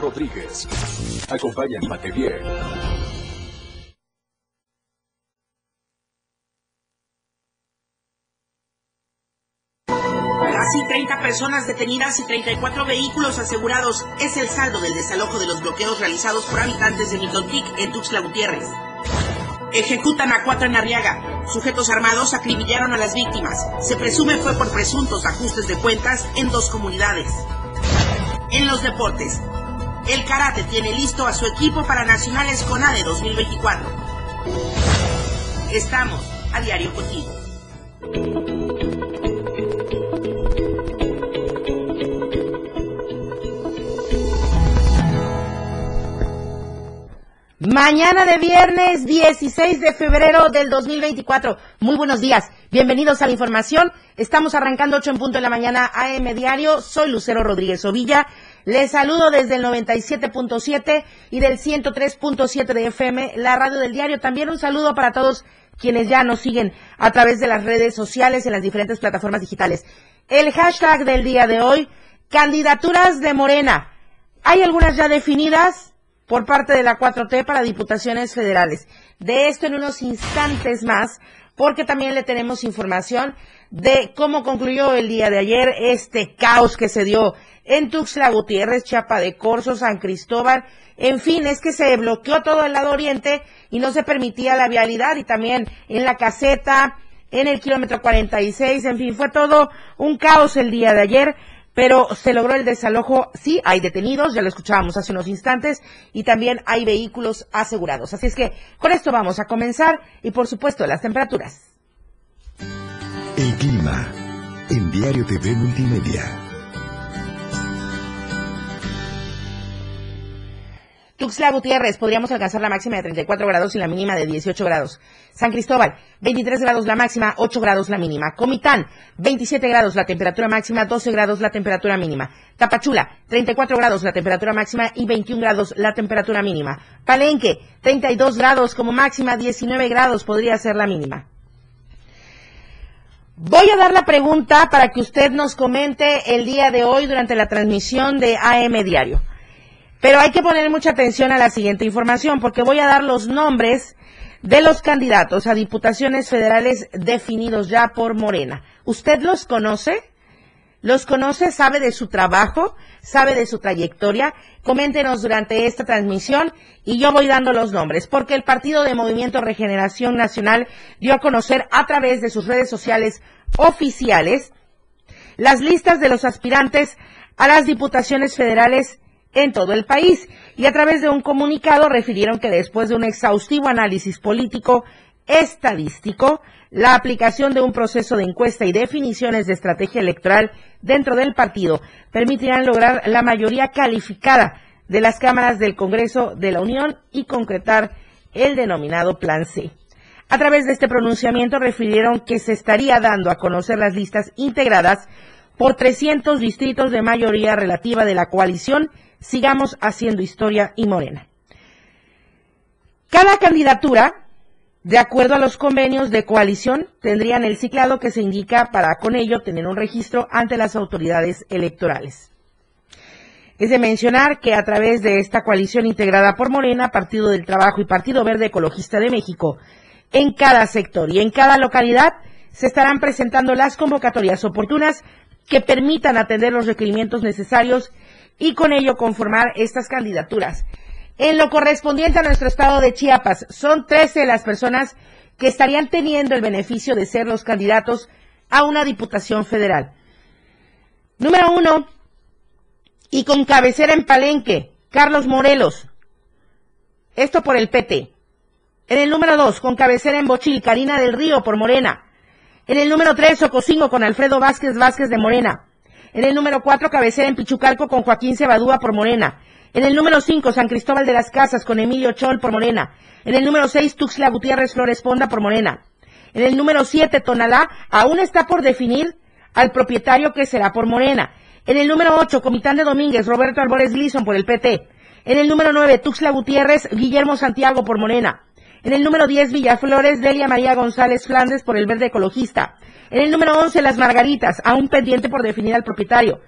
Rodríguez. Acompáñate bien. Casi 30 personas detenidas y 34 vehículos asegurados es el saldo del desalojo de los bloqueos realizados por habitantes de Mitontic en Tuxtla Gutiérrez. Ejecutan a cuatro en Arriaga. Sujetos armados acribillaron a las víctimas. Se presume fue por presuntos ajustes de cuentas en dos comunidades. En los deportes, el karate tiene listo a su equipo para Nacionales CONADE 2024. Estamos a diario contigo. Mañana de viernes 16 de febrero del 2024. Muy buenos días. Bienvenidos a la información. Estamos arrancando 8 en punto de la mañana AM Diario. Soy Lucero Rodríguez Ovilla. Les saludo desde el 97.7 y del 103.7 de FM, la radio del diario. También un saludo para todos quienes ya nos siguen a través de las redes sociales en las diferentes plataformas digitales. El hashtag del día de hoy, candidaturas de Morena. Hay algunas ya definidas, por parte de la 4T para diputaciones federales. De esto en unos instantes más, porque también le tenemos información de cómo concluyó el día de ayer este caos que se dio en Tuxtla Gutiérrez, Chiapa de Corzo, San Cristóbal. En fin, es que se bloqueó todo el lado oriente y no se permitía la vialidad y también en la caseta, en el kilómetro 46, en fin, fue todo un caos el día de ayer pero se logró el desalojo. Sí, hay detenidos, ya lo escuchábamos hace unos instantes, y también hay vehículos asegurados. Así es que con esto vamos a comenzar y por supuesto las temperaturas. El clima en Diario TV Multimedia. Tuxtla Gutiérrez, podríamos alcanzar la máxima de 34 grados y la mínima de 18 grados. San Cristóbal, 23 grados la máxima, 8 grados la mínima. Comitán, 27 grados la temperatura máxima, 12 grados la temperatura mínima. Tapachula, 34 grados la temperatura máxima y 21 grados la temperatura mínima. Palenque, 32 grados como máxima, 19 grados podría ser la mínima. Voy a dar la pregunta para que usted nos comente el día de hoy durante la transmisión de AM Diario. Pero hay que poner mucha atención a la siguiente información porque voy a dar los nombres de los candidatos a diputaciones federales definidos ya por Morena. ¿Usted los conoce? ¿Los conoce? ¿Sabe de su trabajo? ¿Sabe de su trayectoria? Coméntenos durante esta transmisión y yo voy dando los nombres, porque el Partido de Movimiento Regeneración Nacional dio a conocer a través de sus redes sociales oficiales las listas de los aspirantes a las diputaciones federales en todo el país y a través de un comunicado refirieron que después de un exhaustivo análisis político estadístico, la aplicación de un proceso de encuesta y definiciones de estrategia electoral dentro del partido permitirán lograr la mayoría calificada de las cámaras del Congreso de la Unión y concretar el denominado Plan C. A través de este pronunciamiento refirieron que se estaría dando a conocer las listas integradas por 300 distritos de mayoría relativa de la coalición sigamos haciendo historia y morena. Cada candidatura, de acuerdo a los convenios de coalición, tendrían el ciclado que se indica para con ello tener un registro ante las autoridades electorales. Es de mencionar que a través de esta coalición integrada por Morena, Partido del Trabajo y Partido Verde Ecologista de México, en cada sector y en cada localidad se estarán presentando las convocatorias oportunas que permitan atender los requerimientos necesarios y con ello conformar estas candidaturas. En lo correspondiente a nuestro estado de Chiapas, son 13 las personas que estarían teniendo el beneficio de ser los candidatos a una diputación federal. Número uno, y con cabecera en Palenque, Carlos Morelos. Esto por el PT. En el número dos, con cabecera en Bochil, Karina del Río por Morena. En el número tres, Ocosingo con Alfredo Vázquez Vázquez de Morena. En el número 4, cabecera en Pichucalco con Joaquín Cebadúa por Morena. En el número 5, San Cristóbal de las Casas con Emilio Chol por Morena. En el número 6, Tuxtla Gutiérrez Flores Ponda por Morena. En el número 7, Tonalá, aún está por definir al propietario que será por Morena. En el número 8, Comitán de Domínguez, Roberto Albores Gleason por el PT. En el número 9, Tuxtla Gutiérrez, Guillermo Santiago por Morena. En el número 10, Villaflores, Delia María González Flandes por el Verde Ecologista. En el número 11, Las Margaritas, aún pendiente por definir al propietario.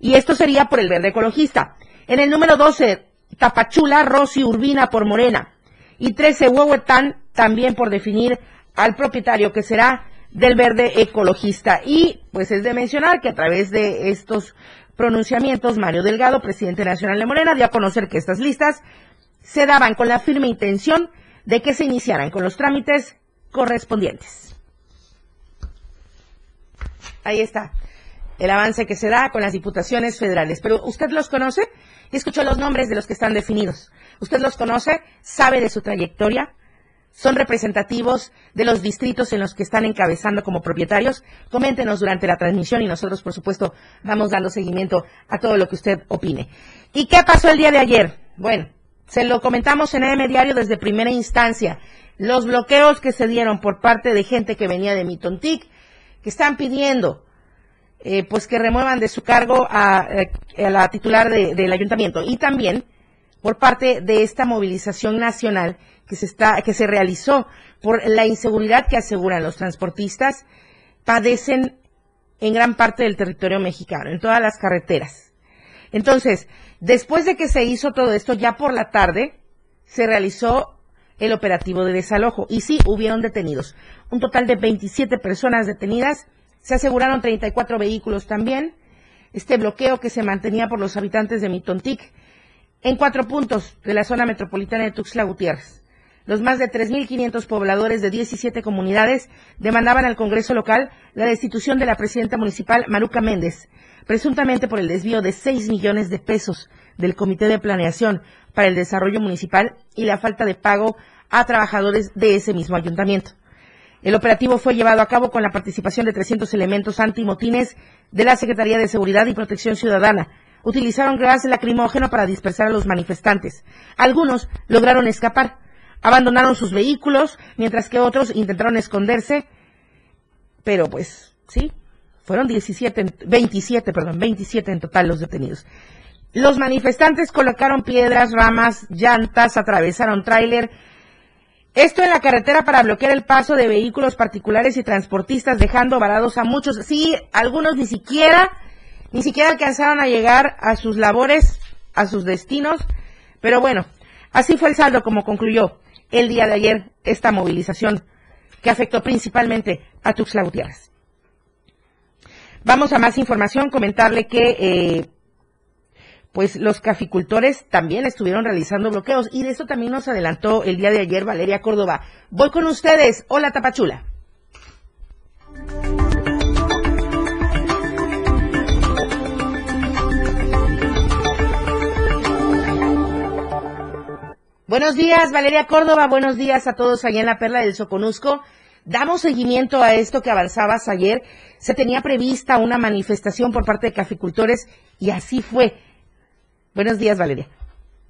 Y esto sería por el Verde Ecologista. En el número 12, Tapachula, Rosy Urbina por Morena. Y 13, Huehuetán, también por definir al propietario que será del verde ecologista. Y pues es de mencionar que a través de estos pronunciamientos, Mario Delgado, presidente nacional de Morena, dio a conocer que estas listas se daban con la firme intención de que se iniciaran con los trámites correspondientes. Ahí está el avance que se da con las diputaciones federales. Pero usted los conoce y escuchó los nombres de los que están definidos. Usted los conoce, sabe de su trayectoria, son representativos de los distritos en los que están encabezando como propietarios. Coméntenos durante la transmisión y nosotros, por supuesto, vamos dando seguimiento a todo lo que usted opine. ¿Y qué pasó el día de ayer? Bueno, se lo comentamos en EM Diario desde primera instancia. Los bloqueos que se dieron por parte de gente que venía de Mitontic, que están pidiendo eh, pues que remuevan de su cargo a, eh, la titular del ayuntamiento y también por parte de esta movilización nacional que se está que se realizó por la inseguridad que aseguran los transportistas padecen en gran parte del territorio mexicano, en todas las carreteras. Entonces, después de que se hizo todo esto, ya por la tarde se realizó el operativo de desalojo y sí hubieron detenidos. Un total de 27 personas detenidas, se aseguraron 34 vehículos también. Este bloqueo que se mantenía por los habitantes de Mitontic en cuatro puntos de la zona metropolitana de Tuxtla Gutiérrez. Los más de 3.500 pobladores de 17 comunidades demandaban al Congreso local la destitución de la presidenta municipal Maruca Méndez, presuntamente por el desvío de 6 millones de pesos del Comité de Planeación para el Desarrollo Municipal y la falta de pago a trabajadores de ese mismo ayuntamiento. El operativo fue llevado a cabo con la participación de 300 elementos antimotines de la Secretaría de Seguridad y Protección Ciudadana, utilizaron gas lacrimógeno para dispersar a los manifestantes. Algunos lograron escapar, abandonaron sus vehículos, mientras que otros intentaron esconderse, pero pues sí, fueron 17, 27, perdón, 27 en total los detenidos. Los manifestantes colocaron piedras, ramas, llantas, atravesaron tráiler. Esto en la carretera para bloquear el paso de vehículos particulares y transportistas, dejando varados a muchos. Sí, algunos ni siquiera ni siquiera alcanzaron a llegar a sus labores, a sus destinos, pero bueno, así fue el saldo como concluyó el día de ayer esta movilización que afectó principalmente a Tuxtla Gutiérrez. Vamos a más información, comentarle que eh, pues los caficultores también estuvieron realizando bloqueos y de eso también nos adelantó el día de ayer Valeria Córdoba. Voy con ustedes. Hola Tapachula. Buenos días, Valeria Córdoba. Buenos días a todos allá en la Perla del Soconusco. Damos seguimiento a esto que avanzabas ayer. Se tenía prevista una manifestación por parte de caficultores y así fue. Buenos días, Valeria.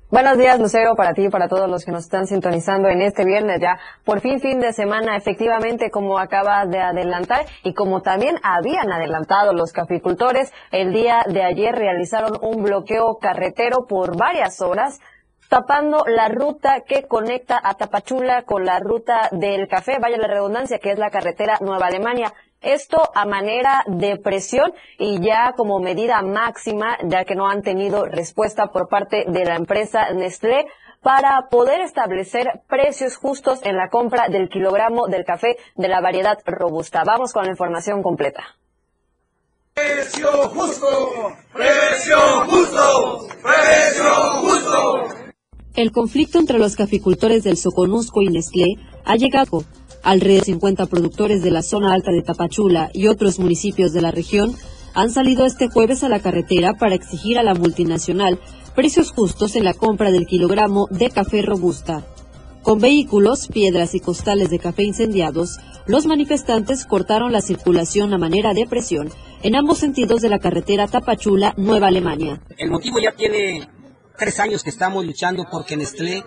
Buenos días, Lucero, para ti y para todos los que nos están sintonizando en este viernes ya. Por fin, fin de semana, efectivamente, como acabas de adelantar y como también habían adelantado los caficultores, el día de ayer realizaron un bloqueo carretero por varias horas tapando la ruta que conecta a Tapachula con la ruta del café, vaya la redundancia, que es la carretera Nueva Alemania. Esto a manera de presión y ya como medida máxima, ya que no han tenido respuesta por parte de la empresa Nestlé para poder establecer precios justos en la compra del kilogramo del café de la variedad robusta. Vamos con la información completa. Precio justo, precio justo, precio justo. El conflicto entre los caficultores del Soconusco y Nestlé ha llegado. Alrededor de 50 productores de la zona alta de Tapachula y otros municipios de la región han salido este jueves a la carretera para exigir a la multinacional precios justos en la compra del kilogramo de café robusta. Con vehículos, piedras y costales de café incendiados, los manifestantes cortaron la circulación a manera de presión en ambos sentidos de la carretera Tapachula-Nueva Alemania. El motivo ya tiene tres años que estamos luchando porque Nestlé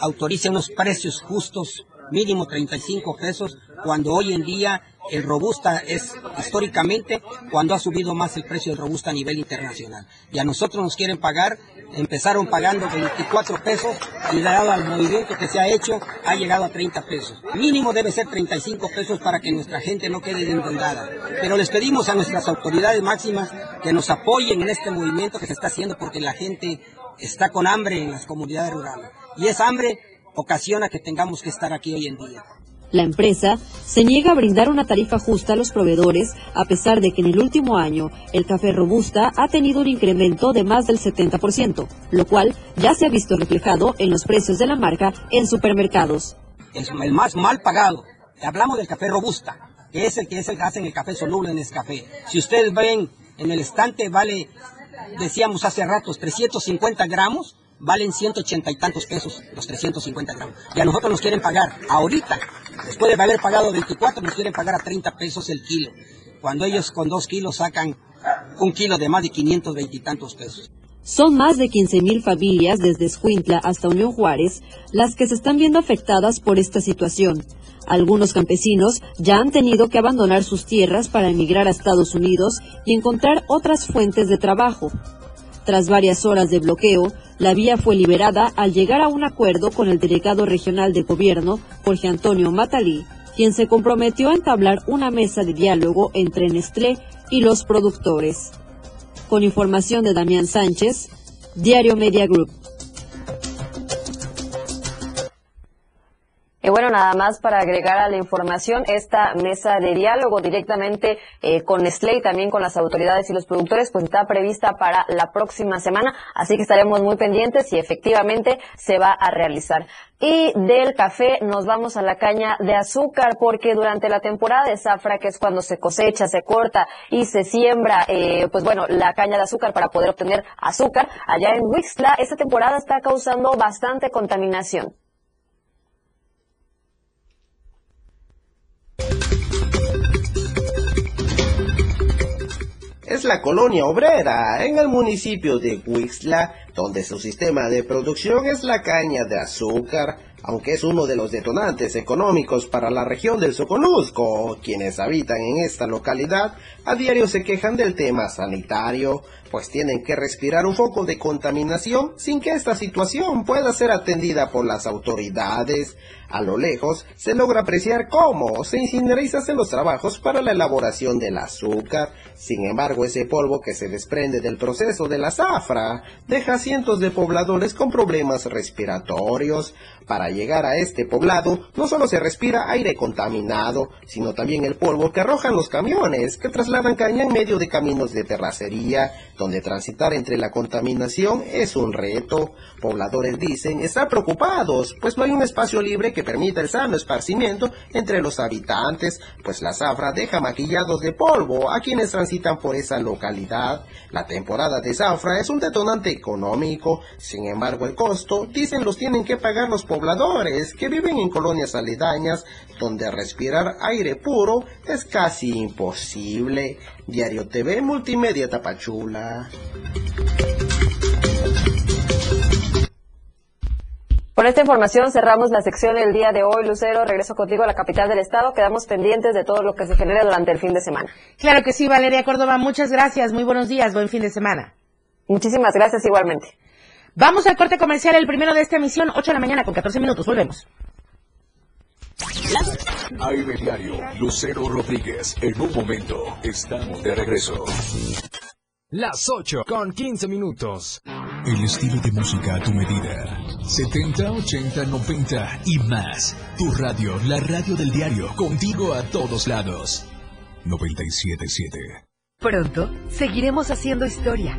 autorice unos precios justos mínimo 35 pesos, cuando hoy en día el robusta es históricamente cuando ha subido más el precio del robusta a nivel internacional. Y a nosotros nos quieren pagar, empezaron pagando 24 pesos y dado al movimiento que se ha hecho ha llegado a 30 pesos. Mínimo debe ser 35 pesos para que nuestra gente no quede endeudada. Pero les pedimos a nuestras autoridades máximas que nos apoyen en este movimiento que se está haciendo porque la gente está con hambre en las comunidades rurales. Y esa hambre ocasiona que tengamos que estar aquí hoy en día. La empresa se niega a brindar una tarifa justa a los proveedores, a pesar de que en el último año el café robusta ha tenido un incremento de más del 70%, lo cual ya se ha visto reflejado en los precios de la marca en supermercados. Es el más mal pagado. Hablamos del café robusta, que es el que es el que hacen el café soluble en café. Si ustedes ven en el estante vale, decíamos hace ratos, 350 gramos, valen 180 y tantos pesos los 350 gramos. Y a nosotros nos quieren pagar ahorita, después de haber pagado 24, nos quieren pagar a 30 pesos el kilo. Cuando ellos con dos kilos sacan un kilo de más de 520 y tantos pesos. Son más de 15.000 familias desde Escuintla hasta Unión Juárez las que se están viendo afectadas por esta situación. Algunos campesinos ya han tenido que abandonar sus tierras para emigrar a Estados Unidos y encontrar otras fuentes de trabajo. Tras varias horas de bloqueo, la vía fue liberada al llegar a un acuerdo con el delegado regional de gobierno, Jorge Antonio Matalí, quien se comprometió a entablar una mesa de diálogo entre Nestlé y los productores. Con información de Damián Sánchez, Diario Media Group. Y bueno, nada más para agregar a la información, esta mesa de diálogo directamente eh, con Nestlé y también con las autoridades y los productores, pues está prevista para la próxima semana, así que estaremos muy pendientes si efectivamente se va a realizar. Y del café nos vamos a la caña de azúcar porque durante la temporada de zafra, que es cuando se cosecha, se corta y se siembra, eh, pues bueno, la caña de azúcar para poder obtener azúcar, allá en Wixla, esta temporada está causando bastante contaminación. Es la colonia obrera en el municipio de Huixla, donde su sistema de producción es la caña de azúcar, aunque es uno de los detonantes económicos para la región del Soconusco. Quienes habitan en esta localidad a diario se quejan del tema sanitario, pues tienen que respirar un foco de contaminación sin que esta situación pueda ser atendida por las autoridades. A lo lejos se logra apreciar cómo se incinera los trabajos para la elaboración del azúcar. Sin embargo, ese polvo que se desprende del proceso de la zafra deja cientos de pobladores con problemas respiratorios. Para llegar a este poblado, no solo se respira aire contaminado, sino también el polvo que arrojan los camiones que trasladan caña en medio de caminos de terracería, donde transitar entre la contaminación es un reto. Pobladores dicen estar preocupados, pues no hay un espacio libre que permita el sano esparcimiento entre los habitantes, pues la zafra deja maquillados de polvo a quienes transitan por esa localidad. La temporada de zafra es un detonante económico, sin embargo el costo, dicen, los tienen que pagar los pobladores que viven en colonias aledañas, donde respirar aire puro es casi imposible. Diario TV Multimedia Tapachula. Con esta información cerramos la sección del día de hoy. Lucero, regreso contigo a la capital del estado. Quedamos pendientes de todo lo que se genere durante el fin de semana. Claro que sí, Valeria Córdoba. Muchas gracias. Muy buenos días. Buen fin de semana. Muchísimas gracias igualmente. Vamos al corte comercial, el primero de esta emisión, 8 de la mañana con 14 minutos. Volvemos. Aire Diario, Lucero Rodríguez. En un momento, estamos de regreso. Las 8 con 15 minutos. El estilo de música a tu medida. 70, 80, 90 y más. Tu radio, la radio del diario, contigo a todos lados. 977. Pronto seguiremos haciendo historia,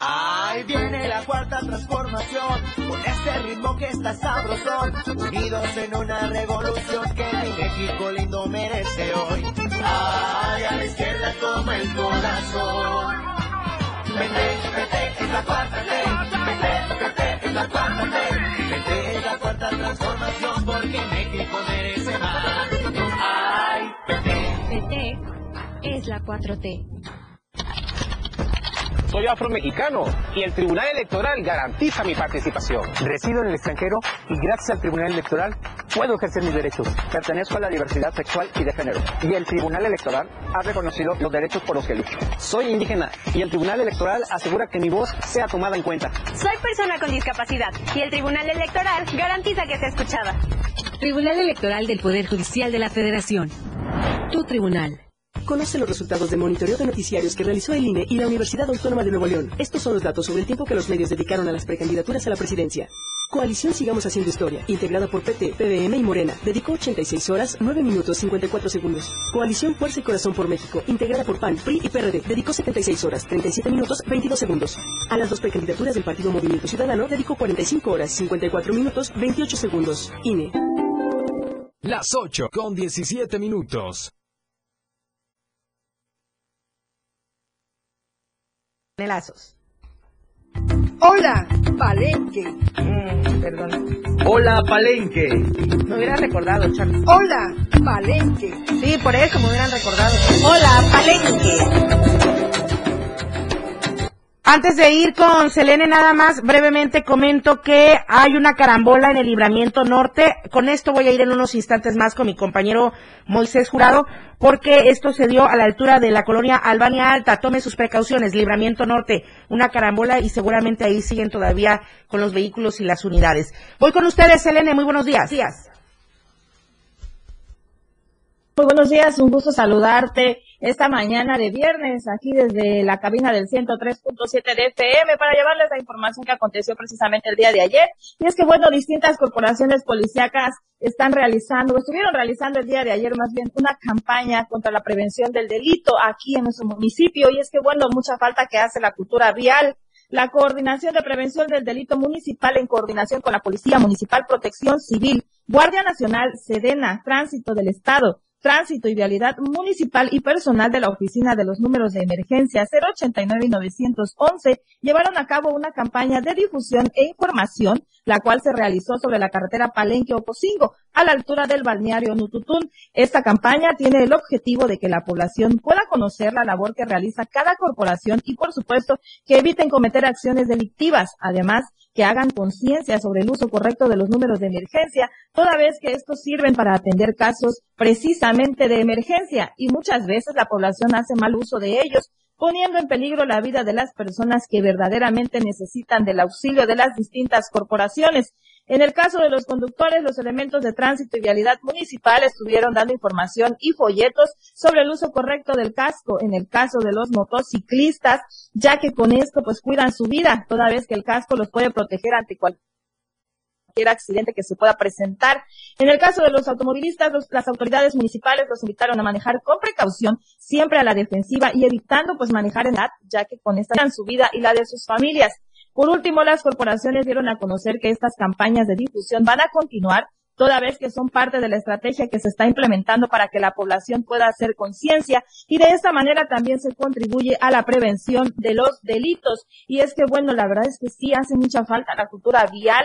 Ahí viene la cuarta transformación, con este ritmo que está sabrosón, unidos en una revolución que mi México lindo merece hoy. Ay, a la izquierda toma el corazón. Vete, vete, es la cuarta ley. Vete, vete, es la cuarta ley. Vete, es la cuarta transformación porque México merece más. Ay, vete. PT es la 4T. Soy afromexicano y el Tribunal Electoral garantiza mi participación. Resido en el extranjero y gracias al Tribunal Electoral puedo ejercer mis derechos. Pertenezco a la diversidad sexual y de género. Y el Tribunal Electoral ha reconocido los derechos por los que lucho. Soy indígena y el Tribunal Electoral asegura que mi voz sea tomada en cuenta. Soy persona con discapacidad y el Tribunal Electoral garantiza que sea escuchada. Tribunal Electoral del Poder Judicial de la Federación. Tu tribunal. Conoce los resultados del monitoreo de noticiarios que realizó el INE y la Universidad Autónoma de Nuevo León. Estos son los datos sobre el tiempo que los medios dedicaron a las precandidaturas a la presidencia. Coalición Sigamos Haciendo Historia, integrada por PT, PDM y Morena, dedicó 86 horas, 9 minutos 54 segundos. Coalición Fuerza y Corazón por México, integrada por PAN, PRI y PRD, dedicó 76 horas, 37 minutos 22 segundos. A las dos precandidaturas del Partido Movimiento Ciudadano, dedicó 45 horas, 54 minutos 28 segundos. INE. Las 8 con 17 minutos. Nelazos. Hola, Palenque. Mm, perdón. Hola, Palenque. Me hubieran recordado, Charlie. Hola, Palenque. Sí, por eso me hubieran recordado. Hola, Palenque. Antes de ir con Selene, nada más brevemente comento que hay una carambola en el libramiento norte. Con esto voy a ir en unos instantes más con mi compañero Moisés Jurado, porque esto se dio a la altura de la colonia Albania Alta. Tome sus precauciones, libramiento norte, una carambola y seguramente ahí siguen todavía con los vehículos y las unidades. Voy con ustedes, Selene, muy buenos días. días. Muy buenos días, un gusto saludarte esta mañana de viernes aquí desde la cabina del 103.7 de FM para llevarles la información que aconteció precisamente el día de ayer. Y es que, bueno, distintas corporaciones policíacas están realizando, estuvieron realizando el día de ayer más bien una campaña contra la prevención del delito aquí en nuestro municipio. Y es que, bueno, mucha falta que hace la cultura vial. La coordinación de prevención del delito municipal en coordinación con la Policía Municipal, Protección Civil, Guardia Nacional, Sedena, Tránsito del Estado, Tránsito y Vialidad Municipal y personal de la Oficina de los Números de Emergencia 089 y 911 llevaron a cabo una campaña de difusión e información, la cual se realizó sobre la carretera Palenque-Ocosingo, a la altura del balneario Nututún. Esta campaña tiene el objetivo de que la población pueda conocer la labor que realiza cada corporación y, por supuesto, que eviten cometer acciones delictivas. Además, que hagan conciencia sobre el uso correcto de los números de emergencia, toda vez que estos sirven para atender casos precisamente de emergencia y muchas veces la población hace mal uso de ellos, poniendo en peligro la vida de las personas que verdaderamente necesitan del auxilio de las distintas corporaciones. En el caso de los conductores, los elementos de tránsito y vialidad municipal estuvieron dando información y folletos sobre el uso correcto del casco. En el caso de los motociclistas, ya que con esto pues cuidan su vida, toda vez que el casco los puede proteger ante cualquier accidente que se pueda presentar. En el caso de los automovilistas, los- las autoridades municipales los invitaron a manejar con precaución, siempre a la defensiva y evitando pues manejar en edad, ya que con esta su vida y la de sus familias. Por último, las corporaciones dieron a conocer que estas campañas de difusión van a continuar toda vez que son parte de la estrategia que se está implementando para que la población pueda hacer conciencia y de esta manera también se contribuye a la prevención de los delitos. Y es que, bueno, la verdad es que sí hace mucha falta la cultura vial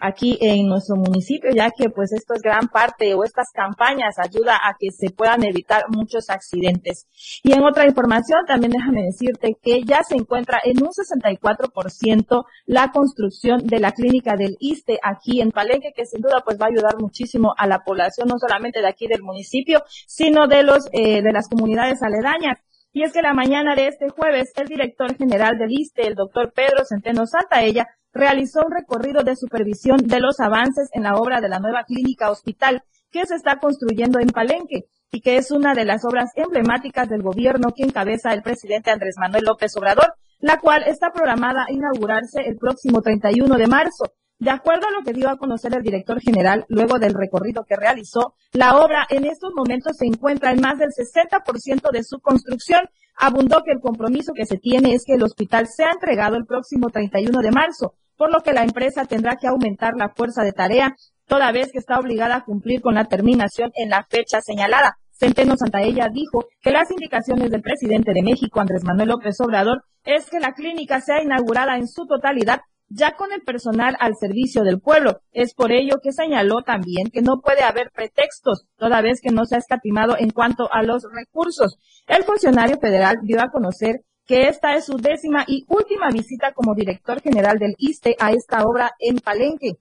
aquí en nuestro municipio, ya que pues esto es gran parte o estas campañas ayuda a que se puedan evitar muchos accidentes. Y en otra información también déjame decirte que ya se encuentra en un 64% la construcción de la clínica del ISTE aquí en Palenque, que sin duda pues va a ayudar muchísimo a la población, no solamente de aquí del municipio, sino de los, eh, de las comunidades aledañas. Y es que la mañana de este jueves, el director general del ISTE, el doctor Pedro Centeno Santaella, realizó un recorrido de supervisión de los avances en la obra de la nueva clínica hospital que se está construyendo en Palenque y que es una de las obras emblemáticas del gobierno que encabeza el presidente Andrés Manuel López Obrador, la cual está programada a inaugurarse el próximo 31 de marzo. De acuerdo a lo que dio a conocer el director general luego del recorrido que realizó, la obra en estos momentos se encuentra en más del 60% de su construcción. Abundó que el compromiso que se tiene es que el hospital sea entregado el próximo 31 de marzo, por lo que la empresa tendrá que aumentar la fuerza de tarea, toda vez que está obligada a cumplir con la terminación en la fecha señalada. Centeno Santaella dijo que las indicaciones del presidente de México, Andrés Manuel López Obrador, es que la clínica sea inaugurada en su totalidad ya con el personal al servicio del pueblo. Es por ello que señaló también que no puede haber pretextos, toda vez que no se ha escatimado en cuanto a los recursos. El funcionario federal dio a conocer que esta es su décima y última visita como director general del ISTE a esta obra en Palenque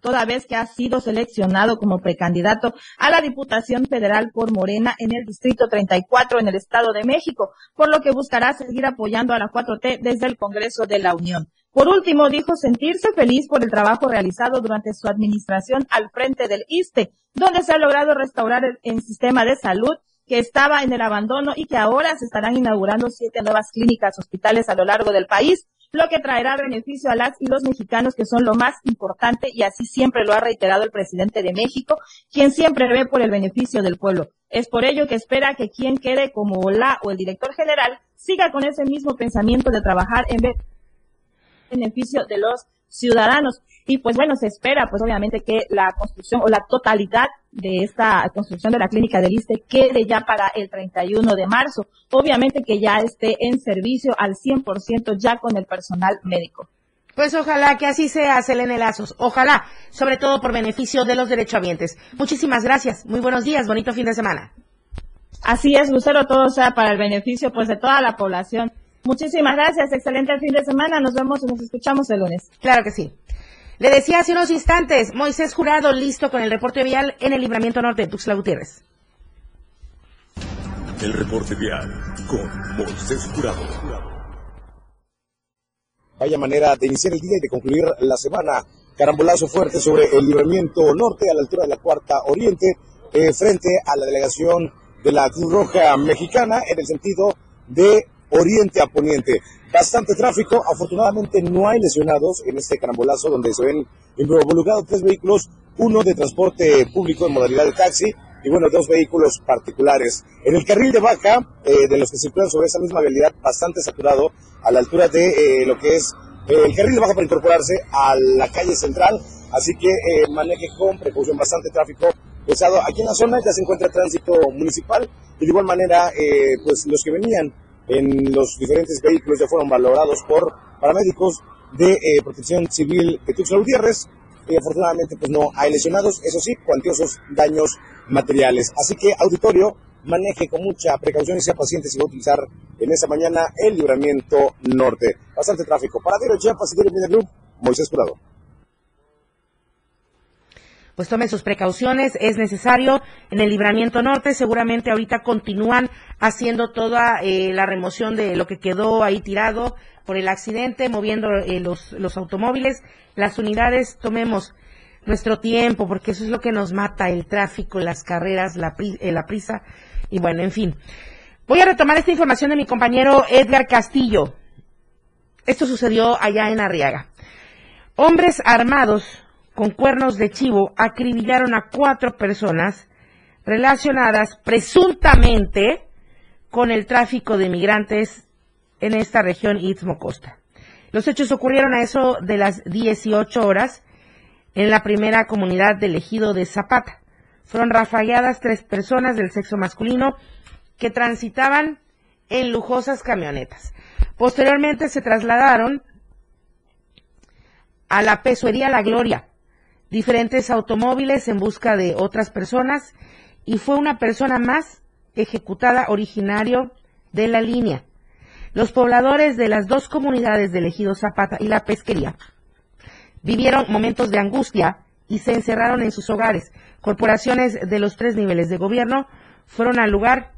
toda vez que ha sido seleccionado como precandidato a la Diputación Federal por Morena en el Distrito 34 en el Estado de México, por lo que buscará seguir apoyando a la 4T desde el Congreso de la Unión. Por último, dijo sentirse feliz por el trabajo realizado durante su administración al frente del ISTE, donde se ha logrado restaurar el, el sistema de salud que estaba en el abandono y que ahora se estarán inaugurando siete nuevas clínicas hospitales a lo largo del país, lo que traerá beneficio a las y los mexicanos, que son lo más importante, y así siempre lo ha reiterado el presidente de México, quien siempre ve por el beneficio del pueblo. Es por ello que espera que quien quede como la o el director general siga con ese mismo pensamiento de trabajar en beneficio de los ciudadanos. Y pues bueno, se espera pues obviamente que la construcción o la totalidad de esta construcción de la clínica del ISTE quede ya para el 31 de marzo. Obviamente que ya esté en servicio al 100% ya con el personal médico. Pues ojalá que así sea, Selene Lazos. Ojalá, sobre todo por beneficio de los derechohabientes. Muchísimas gracias. Muy buenos días. Bonito fin de semana. Así es, Lucero, todo sea para el beneficio pues de toda la población. Muchísimas gracias. Excelente fin de semana. Nos vemos y nos escuchamos el lunes. Claro que sí. Le decía hace unos instantes, Moisés Jurado listo con el reporte vial en el libramiento norte de Tuxtla Gutiérrez. El reporte vial con Moisés Jurado. Vaya manera de iniciar el día y de concluir la semana. Carambolazo fuerte sobre el libramiento norte a la altura de la cuarta oriente, eh, frente a la delegación de la Cruz Roja Mexicana en el sentido de oriente a poniente. Bastante tráfico, afortunadamente no hay lesionados en este carambolazo donde se ven involucrados tres vehículos, uno de transporte público en modalidad de taxi y bueno, dos vehículos particulares. En el carril de baja, eh, de los que circulan sobre esa misma vialidad, bastante saturado a la altura de eh, lo que es eh, el carril de baja para incorporarse a la calle central, así que eh, maneje con precaución bastante tráfico pesado. Aquí en la zona ya se encuentra tránsito municipal y de igual manera, eh, pues los que venían en los diferentes vehículos ya fueron valorados por paramédicos de eh, protección civil de Tuxtla Gutiérrez y afortunadamente pues no hay lesionados, eso sí, cuantiosos daños materiales. Así que auditorio, maneje con mucha precaución y sea paciente si va a utilizar en esta mañana el libramiento norte. Bastante tráfico. Para Diario Chiapas y Group, Moisés Curado. Pues tome sus precauciones, es necesario. En el libramiento norte seguramente ahorita continúan haciendo toda eh, la remoción de lo que quedó ahí tirado por el accidente, moviendo eh, los, automóviles, las unidades, tomemos nuestro tiempo, porque eso es lo que nos mata, el tráfico, las carreras, la, eh, la prisa, y bueno, en fin. Voy a retomar esta información de mi compañero Edgar Castillo. Esto sucedió allá en Arriaga. Hombres armados con cuernos de chivo acribillaron a cuatro personas relacionadas presuntamente con el tráfico de migrantes en esta región Istmo Costa. Los hechos ocurrieron a eso de las 18 horas en la primera comunidad del ejido de Zapata. Fueron rafagueadas tres personas del sexo masculino que transitaban en lujosas camionetas. Posteriormente se trasladaron a la pesuería La Gloria, diferentes automóviles en busca de otras personas y fue una persona más ejecutada originario de la línea. Los pobladores de las dos comunidades del ejido Zapata y la pesquería vivieron momentos de angustia y se encerraron en sus hogares. Corporaciones de los tres niveles de gobierno fueron al lugar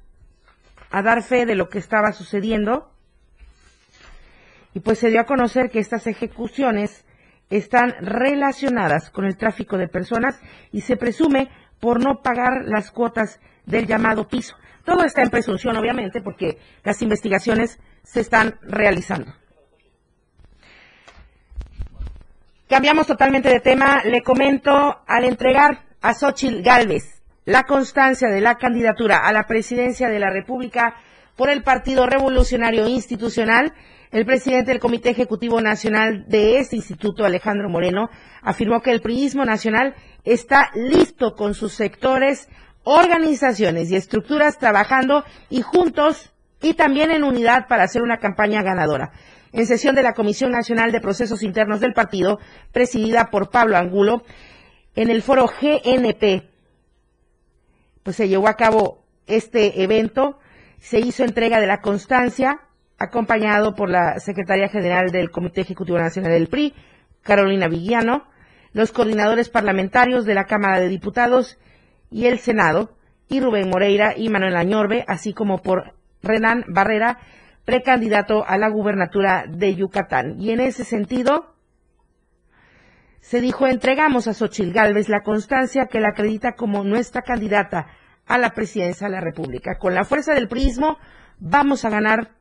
a dar fe de lo que estaba sucediendo y pues se dio a conocer que estas ejecuciones están relacionadas con el tráfico de personas y se presume por no pagar las cuotas del llamado piso. Todo está en presunción, obviamente, porque las investigaciones se están realizando. Cambiamos totalmente de tema. Le comento al entregar a Xochitl Galvez la constancia de la candidatura a la presidencia de la República por el Partido Revolucionario Institucional, el presidente del Comité Ejecutivo Nacional de este instituto, Alejandro Moreno, afirmó que el priismo nacional está listo con sus sectores organizaciones y estructuras trabajando y juntos y también en unidad para hacer una campaña ganadora. En sesión de la Comisión Nacional de Procesos Internos del partido, presidida por Pablo Angulo, en el foro GNP, pues se llevó a cabo este evento, se hizo entrega de la constancia, acompañado por la Secretaria General del Comité Ejecutivo Nacional del PRI, Carolina Villano, los coordinadores parlamentarios de la Cámara de Diputados y el Senado, y Rubén Moreira y Manuel Añorbe, así como por Renan Barrera, precandidato a la gubernatura de Yucatán. Y en ese sentido, se dijo, entregamos a Xochil Gálvez la constancia que la acredita como nuestra candidata a la presidencia de la República. Con la fuerza del prismo vamos a ganar.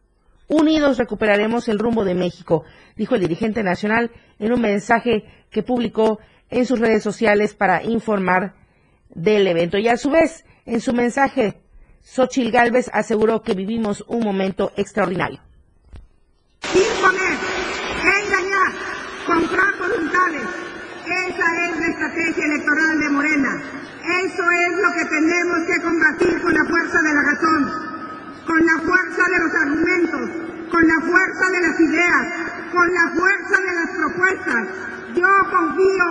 Unidos recuperaremos el rumbo de México, dijo el dirigente nacional en un mensaje que publicó en sus redes sociales para informar del evento. Y a su vez, en su mensaje, Xochil Gálvez aseguró que vivimos un momento extraordinario. Imponer, engañar, comprar voluntades. Esa es la estrategia electoral de Morena. Eso es lo que tenemos que combatir con la fuerza de la razón, con la fuerza de los argumentos, con la fuerza de las ideas, con la fuerza de las propuestas. Yo confío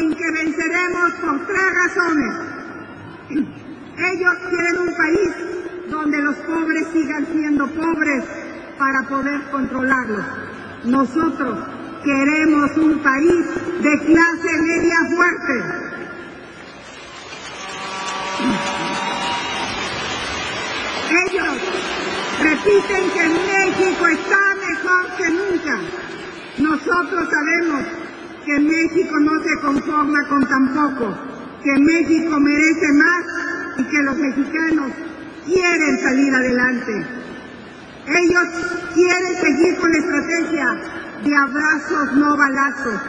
en que venceremos por tres razones. Ellos quieren un país donde los pobres sigan siendo pobres para poder controlarlos. Nosotros queremos un país de clase media fuerte. Ellos repiten que México está mejor que nunca. Nosotros sabemos que México no se conforma con tan poco, que México merece más y que los mexicanos quieren salir adelante. Ellos quieren seguir con la estrategia de abrazos no balazos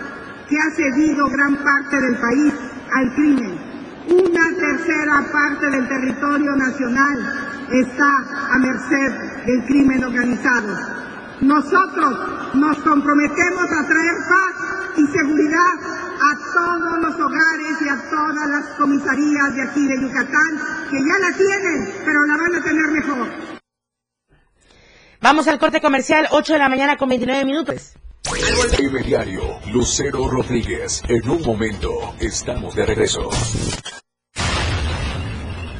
que ha cedido gran parte del país al crimen. Una tercera parte del territorio nacional está a merced del crimen organizado. Nosotros nos comprometemos a traer paz y seguridad a todos los hogares y a todas las comisarías de aquí de Yucatán, que ya la tienen, pero la van a tener mejor. Vamos al corte comercial, 8 de la mañana con 29 minutos. Diario, Lucero Rodríguez. En un momento, estamos de regreso.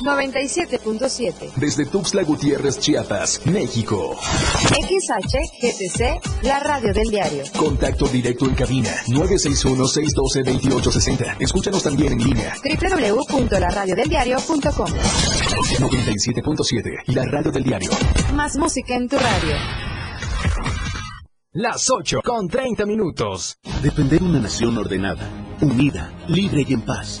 97.7. Desde Tuxtla Gutiérrez, Chiapas, México. XHGTC, la radio del diario. Contacto directo en cabina 961-612-2860. Escúchanos también en línea. www.laradiodeldiario.com 97.7. La radio del diario. Más música en tu radio. Las 8 con 30 minutos. Defender una nación ordenada, unida, libre y en paz.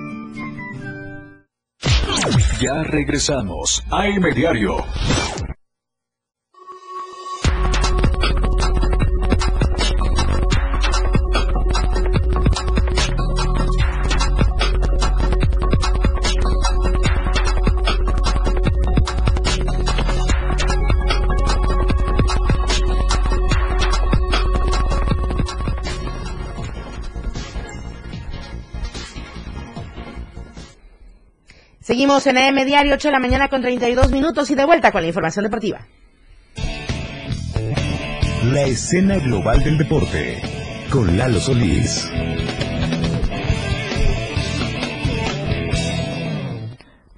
Ya regresamos. AM Diario. Seguimos en AM Diario, 8 de la mañana con 32 minutos y de vuelta con la información deportiva. La escena global del deporte con Lalo Solís.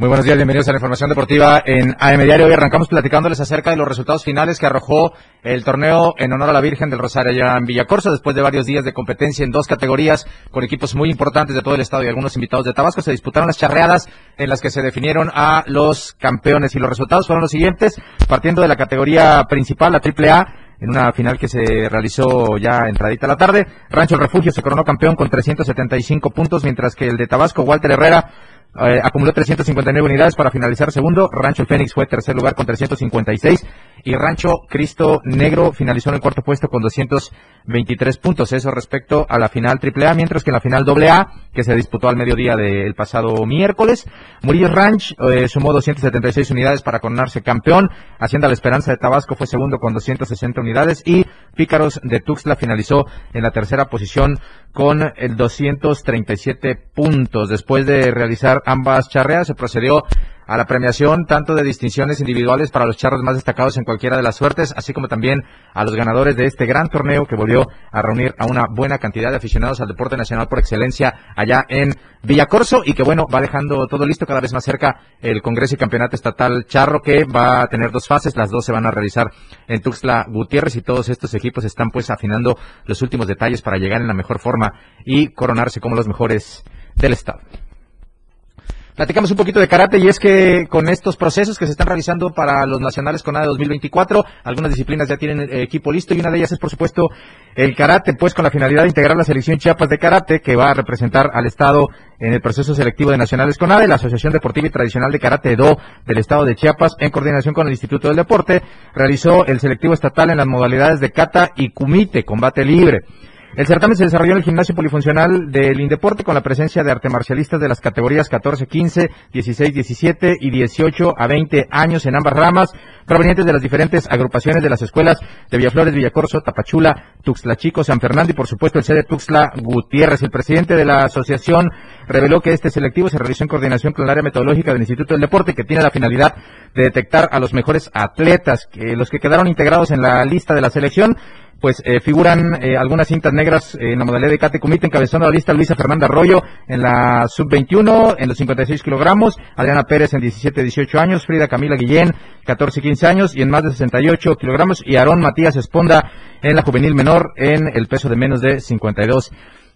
Muy buenos días, bienvenidos a la información deportiva en AM Diario. Hoy arrancamos platicándoles acerca de los resultados finales que arrojó el torneo en honor a la Virgen del Rosario allá en Villacorso, después de varios días de competencia en dos categorías con equipos muy importantes de todo el estado y algunos invitados de Tabasco. Se disputaron las charreadas en las que se definieron a los campeones y los resultados fueron los siguientes, partiendo de la categoría principal, la AAA, en una final que se realizó ya entradita la tarde. Rancho El Refugio se coronó campeón con 375 puntos, mientras que el de Tabasco, Walter Herrera, eh, acumuló 359 unidades para finalizar segundo. Rancho El Fénix fue tercer lugar con 356 y Rancho Cristo Negro finalizó en el cuarto puesto con 223 puntos. Eso respecto a la final AAA, mientras que en la final AA, que se disputó al mediodía del pasado miércoles, Murillo Ranch eh, sumó 276 unidades para coronarse campeón. Hacienda La Esperanza de Tabasco fue segundo con 260 unidades y Pícaros de Tuxtla finalizó en la tercera posición con el 237 puntos. Después de realizar ambas charreas, se procedió a la premiación tanto de distinciones individuales para los charros más destacados en cualquiera de las suertes, así como también a los ganadores de este gran torneo que volvió a reunir a una buena cantidad de aficionados al deporte nacional por excelencia allá en Villacorso y que bueno, va dejando todo listo cada vez más cerca el Congreso y Campeonato Estatal Charro que va a tener dos fases, las dos se van a realizar en Tuxtla Gutiérrez y todos estos equipos están pues afinando los últimos detalles para llegar en la mejor forma y coronarse como los mejores del estado. Platicamos un poquito de karate y es que con estos procesos que se están realizando para los nacionales con A de 2024, algunas disciplinas ya tienen el equipo listo y una de ellas es por supuesto el karate, pues con la finalidad de integrar la selección Chiapas de karate que va a representar al estado en el proceso selectivo de nacionales con ADE, la Asociación Deportiva y Tradicional de Karate Do del estado de Chiapas en coordinación con el Instituto del Deporte realizó el selectivo estatal en las modalidades de kata y kumite, combate libre. El certamen se desarrolló en el gimnasio polifuncional del Indeporte con la presencia de arte marcialistas de las categorías 14, 15, 16, 17 y 18 a 20 años en ambas ramas, provenientes de las diferentes agrupaciones de las escuelas de Villaflores, Villacorso, Tapachula, Tuxtla Chico, San Fernando y por supuesto el sede Tuxtla Gutiérrez. El presidente de la asociación reveló que este selectivo se realizó en coordinación con el área metodológica del Instituto del Deporte que tiene la finalidad de detectar a los mejores atletas, los que quedaron integrados en la lista de la selección pues eh, figuran eh, algunas cintas negras en la modalidad de Kate Kumite, encabezando la lista Luisa Fernanda Arroyo en la sub-21, en los 56 kilogramos, Adriana Pérez en 17-18 años, Frida Camila Guillén, 14-15 años, y en más de 68 kilogramos, y Aarón Matías Esponda en la juvenil menor en el peso de menos de 52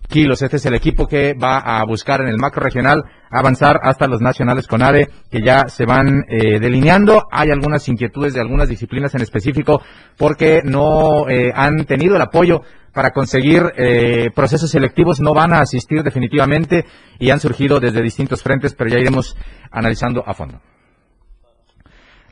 kilos. Este es el equipo que va a buscar en el macro regional avanzar hasta los nacionales con ARE que ya se van eh, delineando. Hay algunas inquietudes de algunas disciplinas en específico porque no eh, han tenido el apoyo para conseguir eh, procesos selectivos, no van a asistir definitivamente y han surgido desde distintos frentes, pero ya iremos analizando a fondo.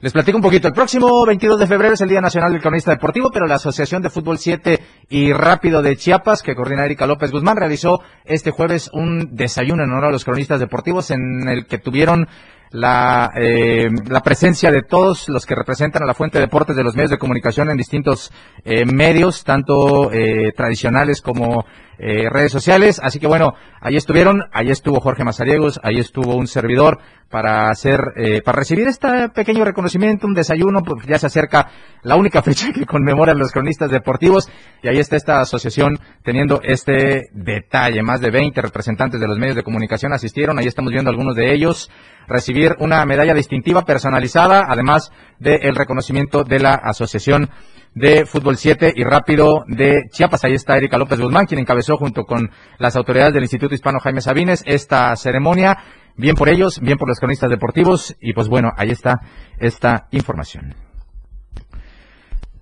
Les platico un poquito. El próximo 22 de febrero es el Día Nacional del Cronista Deportivo, pero la Asociación de Fútbol 7 y Rápido de Chiapas, que coordina Erika López Guzmán, realizó este jueves un desayuno en honor a los cronistas deportivos en el que tuvieron la, eh, la presencia de todos los que representan a la fuente de deportes de los medios de comunicación en distintos eh, medios, tanto eh, tradicionales como eh, redes sociales. Así que bueno, ahí estuvieron, ahí estuvo Jorge Mazariegos, ahí estuvo un servidor para hacer, eh, para recibir este pequeño reconocimiento, un desayuno, pues ya se acerca la única fecha que conmemoran los cronistas deportivos y ahí está esta asociación teniendo este detalle. Más de 20 representantes de los medios de comunicación asistieron, ahí estamos viendo algunos de ellos recibir una medalla distintiva personalizada, además del reconocimiento de la asociación de Fútbol 7 y Rápido de Chiapas. Ahí está Erika López Guzmán, quien encabezó junto con las autoridades del Instituto Hispano Jaime Sabines esta ceremonia. Bien por ellos, bien por los cronistas deportivos y pues bueno, ahí está esta información.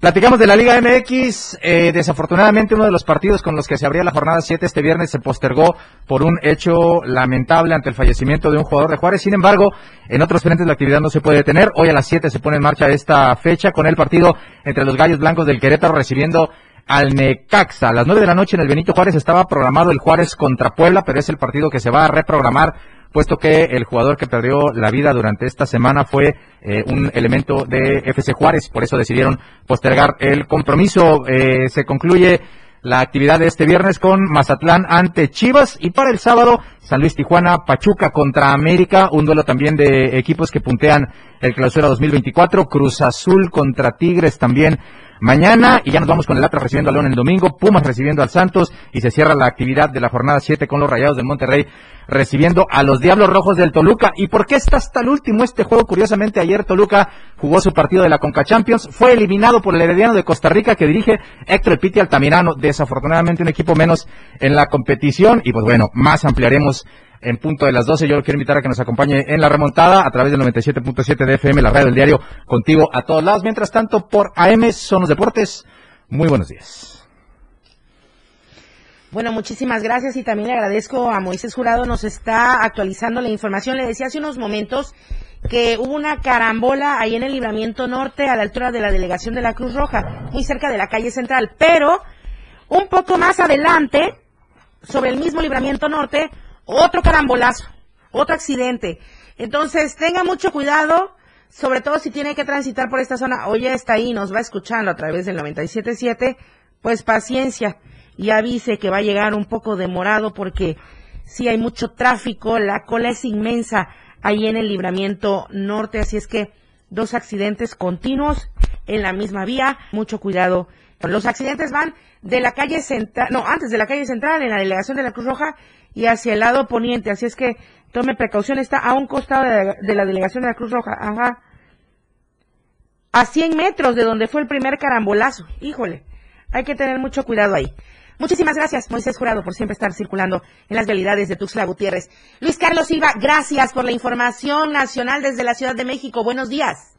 Platicamos de la Liga MX. Eh, desafortunadamente, uno de los partidos con los que se abría la jornada 7 este viernes se postergó por un hecho lamentable ante el fallecimiento de un jugador de Juárez. Sin embargo, en otros frentes la actividad no se puede detener. Hoy a las 7 se pone en marcha esta fecha con el partido entre los Gallos Blancos del Querétaro recibiendo al Necaxa. A las 9 de la noche en el Benito Juárez estaba programado el Juárez contra Puebla, pero es el partido que se va a reprogramar puesto que el jugador que perdió la vida durante esta semana fue eh, un elemento de FC Juárez, por eso decidieron postergar el compromiso. Eh, se concluye la actividad de este viernes con Mazatlán ante Chivas y para el sábado San Luis Tijuana, Pachuca contra América, un duelo también de equipos que puntean el clausura 2024, Cruz Azul contra Tigres también mañana y ya nos vamos con el Atlas recibiendo a León el domingo, Pumas recibiendo al Santos y se cierra la actividad de la jornada 7 con los Rayados del Monterrey recibiendo a los Diablos Rojos del Toluca. ¿Y por qué está hasta el último este juego? Curiosamente ayer Toluca jugó su partido de la Conca Champions, fue eliminado por el Herediano de Costa Rica que dirige Héctor Piti Altamirano, desafortunadamente un equipo menos en la competición y pues bueno, más ampliaremos en punto de las 12. Yo quiero invitar a que nos acompañe en la remontada a través del 97.7 de FM, la radio del diario, contigo a todos lados. Mientras tanto, por AM son los deportes. Muy buenos días. Bueno, muchísimas gracias y también le agradezco a Moisés Jurado, nos está actualizando la información. Le decía hace unos momentos que hubo una carambola ahí en el libramiento norte a la altura de la delegación de la Cruz Roja, muy cerca de la calle central, pero un poco más adelante, sobre el mismo libramiento norte, otro carambolazo, otro accidente. Entonces, tenga mucho cuidado, sobre todo si tiene que transitar por esta zona, o está ahí, nos va escuchando a través del 97.7, pues paciencia y avise que va a llegar un poco demorado porque si hay mucho tráfico, la cola es inmensa ahí en el libramiento norte, así es que dos accidentes continuos en la misma vía, mucho cuidado. Los accidentes van de la calle central, no, antes de la calle central, en la delegación de la Cruz Roja y hacia el lado poniente, así es que tome precaución, está a un costado de la, delegación de la Cruz Roja, ajá. A 100 metros de donde fue el primer carambolazo, híjole, hay que tener mucho cuidado ahí. Muchísimas gracias, Moisés Jurado, por siempre estar circulando en las realidades de Tuxtla Gutiérrez. Luis Carlos Silva, gracias por la información nacional desde la Ciudad de México. Buenos días.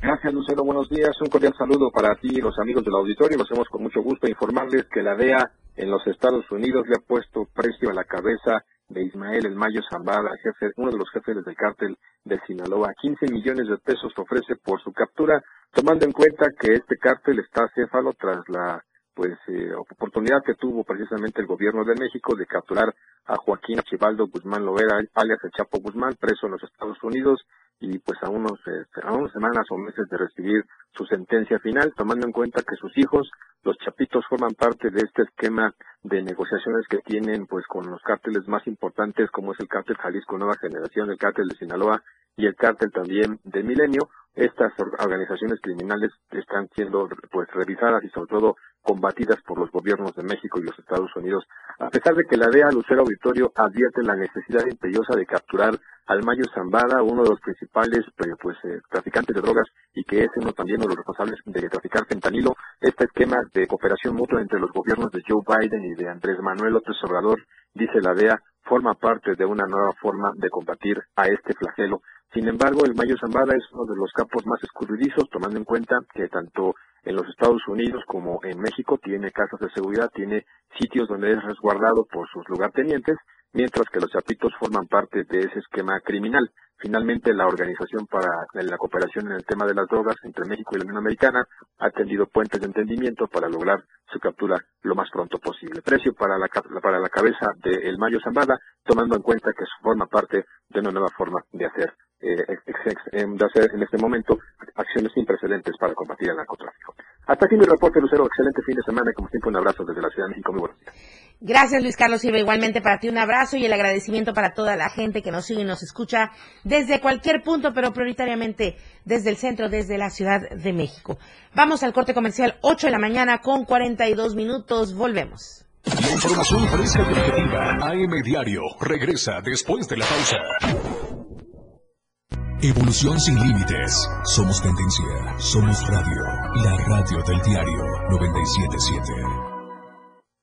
Gracias, Lucero. Buenos días. Un cordial saludo para ti y los amigos del auditorio. Lo hacemos con mucho gusto informarles que la DEA en los Estados Unidos le ha puesto precio a la cabeza de Ismael El Mayo Zambada, jefe, uno de los jefes del cártel de Sinaloa. 15 millones de pesos ofrece por su captura, tomando en cuenta que este cártel está céfalo tras la pues eh, oportunidad que tuvo precisamente el gobierno de México de capturar a Joaquín Archibaldo Guzmán Lovera, alias el Chapo Guzmán, preso en los Estados Unidos y pues a unos este, a unas semanas o meses de recibir su sentencia final, tomando en cuenta que sus hijos, los chapitos, forman parte de este esquema de negociaciones que tienen pues con los cárteles más importantes como es el cártel Jalisco Nueva Generación, el cártel de Sinaloa y el cártel también de Milenio. Estas organizaciones criminales están siendo pues revisadas y sobre todo combatidas por los gobiernos de México y los Estados Unidos. A pesar de que la DEA Lucero Auditorio advierte la necesidad imperiosa de capturar al Mayo Zambada, uno de los principales pues, pues eh, traficantes de drogas y que es uno también de los responsables de traficar fentanilo, este esquema de cooperación mutua entre los gobiernos de Joe Biden y de Andrés Manuel López Obrador, dice la DEA, forma parte de una nueva forma de combatir a este flagelo. Sin embargo, el Mayo Zambada es uno de los capos más escurridizos, tomando en cuenta que tanto en los Estados Unidos como en México tiene casas de seguridad, tiene sitios donde es resguardado por sus lugartenientes, mientras que los chapitos forman parte de ese esquema criminal. Finalmente, la Organización para la Cooperación en el tema de las drogas entre México y la Unión Americana ha tendido puentes de entendimiento para lograr su captura lo más pronto posible. Precio para la, para la cabeza de El Mayo Zambada, tomando en cuenta que forma parte de una nueva forma de hacer, de hacer en este momento acciones sin precedentes para combatir el narcotráfico. Hasta aquí mi reporte, Lucero. Excelente fin de semana y como siempre un abrazo desde la Ciudad de México. Muy buenos días. Gracias Luis Carlos Silva, igualmente para ti un abrazo y el agradecimiento para toda la gente que nos sigue y nos escucha desde cualquier punto, pero prioritariamente desde el centro, desde la Ciudad de México. Vamos al corte comercial 8 de la mañana con 42 minutos, volvemos. La información fresca y objetiva, AM Diario, regresa después de la pausa. Evolución sin límites. Somos tendencia. Somos radio. La radio del diario 977.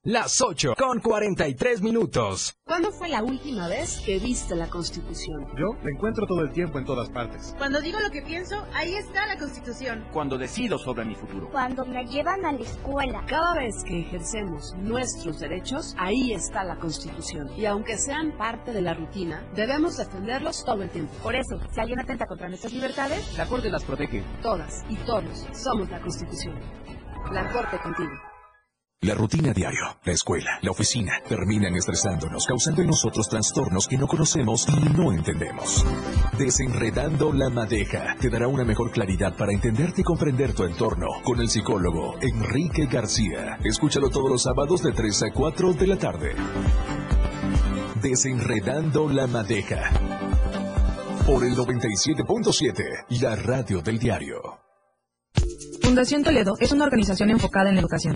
Las 8 con 43 minutos. ¿Cuándo fue la última vez que viste la Constitución? Yo la encuentro todo el tiempo en todas partes. Cuando digo lo que pienso, ahí está la Constitución. Cuando decido sobre mi futuro. Cuando me llevan a la escuela. Cada vez que ejercemos nuestros derechos, ahí está la Constitución. Y aunque sean parte de la rutina, debemos defenderlos todo el tiempo. Por eso, si alguien atenta contra nuestras libertades, la Corte las protege. Todas y todos somos la Constitución. La Corte contigo. La rutina diario, la escuela, la oficina, terminan estresándonos, causando en nosotros trastornos que no conocemos y no entendemos. Desenredando la madeja te dará una mejor claridad para entenderte y comprender tu entorno con el psicólogo Enrique García. Escúchalo todos los sábados de 3 a 4 de la tarde. Desenredando la madeja. Por el 97.7, la radio del diario. Fundación Toledo es una organización enfocada en la educación.